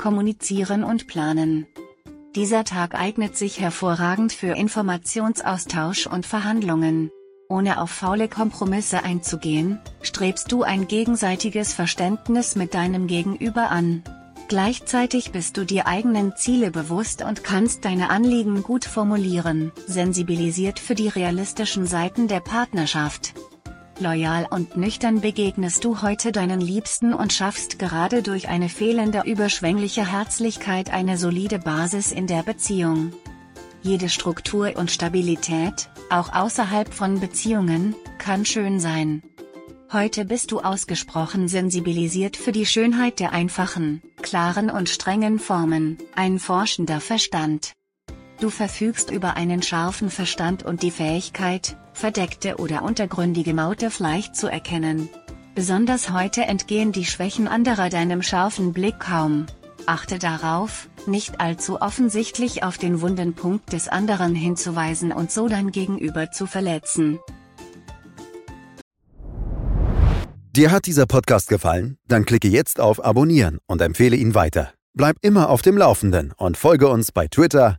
kommunizieren und planen. Dieser Tag eignet sich hervorragend für Informationsaustausch und Verhandlungen. Ohne auf faule Kompromisse einzugehen, strebst du ein gegenseitiges Verständnis mit deinem Gegenüber an. Gleichzeitig bist du dir eigenen Ziele bewusst und kannst deine Anliegen gut formulieren, sensibilisiert für die realistischen Seiten der Partnerschaft. Loyal und nüchtern begegnest du heute deinen Liebsten und schaffst gerade durch eine fehlende überschwängliche Herzlichkeit eine solide Basis in der Beziehung. Jede Struktur und Stabilität, auch außerhalb von Beziehungen, kann schön sein. Heute bist du ausgesprochen sensibilisiert für die Schönheit der einfachen, klaren und strengen Formen, ein forschender Verstand. Du verfügst über einen scharfen Verstand und die Fähigkeit, verdeckte oder untergründige leicht zu erkennen. Besonders heute entgehen die Schwächen anderer deinem scharfen Blick kaum. Achte darauf, nicht allzu offensichtlich auf den wunden Punkt des anderen hinzuweisen und so dein Gegenüber zu verletzen. Dir hat dieser Podcast gefallen? Dann klicke jetzt auf Abonnieren und empfehle ihn weiter. Bleib immer auf dem Laufenden und folge uns bei Twitter,